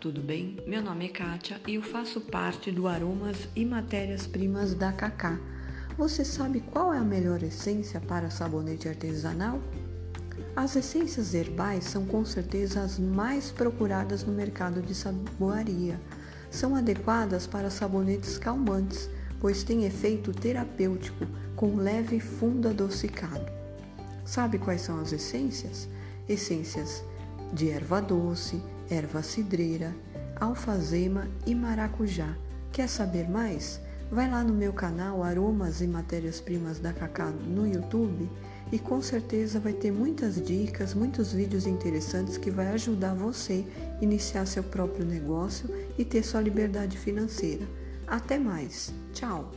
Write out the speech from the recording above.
tudo bem? Meu nome é Kátia e eu faço parte do Aromas e Matérias-Primas da Cacá. Você sabe qual é a melhor essência para sabonete artesanal? As essências herbais são com certeza as mais procuradas no mercado de saboaria. São adequadas para sabonetes calmantes, pois têm efeito terapêutico com leve fundo adocicado. Sabe quais são as essências? Essências de erva doce, erva cidreira, alfazema e maracujá. Quer saber mais? Vai lá no meu canal Aromas e Matérias-Primas da Cacá no YouTube e com certeza vai ter muitas dicas, muitos vídeos interessantes que vai ajudar você a iniciar seu próprio negócio e ter sua liberdade financeira. Até mais. Tchau.